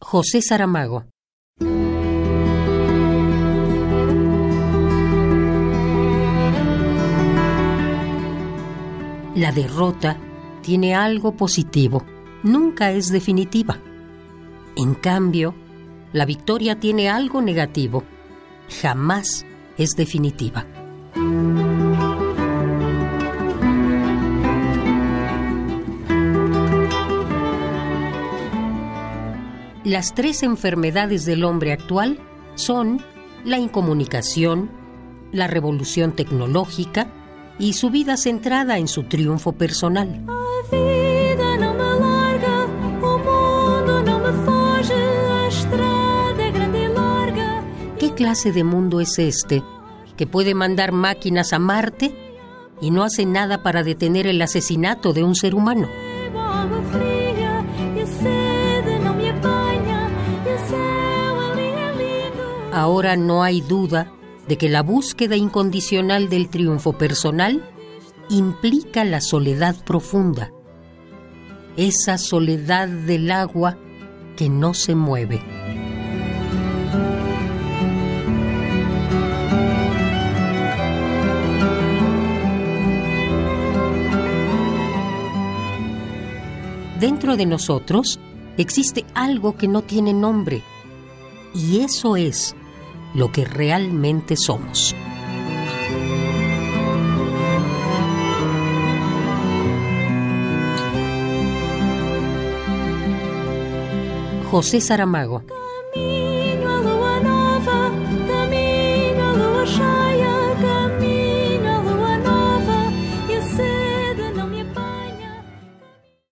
José Saramago. La derrota tiene algo positivo, nunca es definitiva. En cambio, la victoria tiene algo negativo, jamás es definitiva. Las tres enfermedades del hombre actual son la incomunicación, la revolución tecnológica y su vida centrada en su triunfo personal. E. ¿Qué clase de mundo es este que puede mandar máquinas a Marte y no hace nada para detener el asesinato de un ser humano? Ahora no hay duda de que la búsqueda incondicional del triunfo personal implica la soledad profunda, esa soledad del agua que no se mueve. Dentro de nosotros existe algo que no tiene nombre, y eso es lo que realmente somos. José Saramago.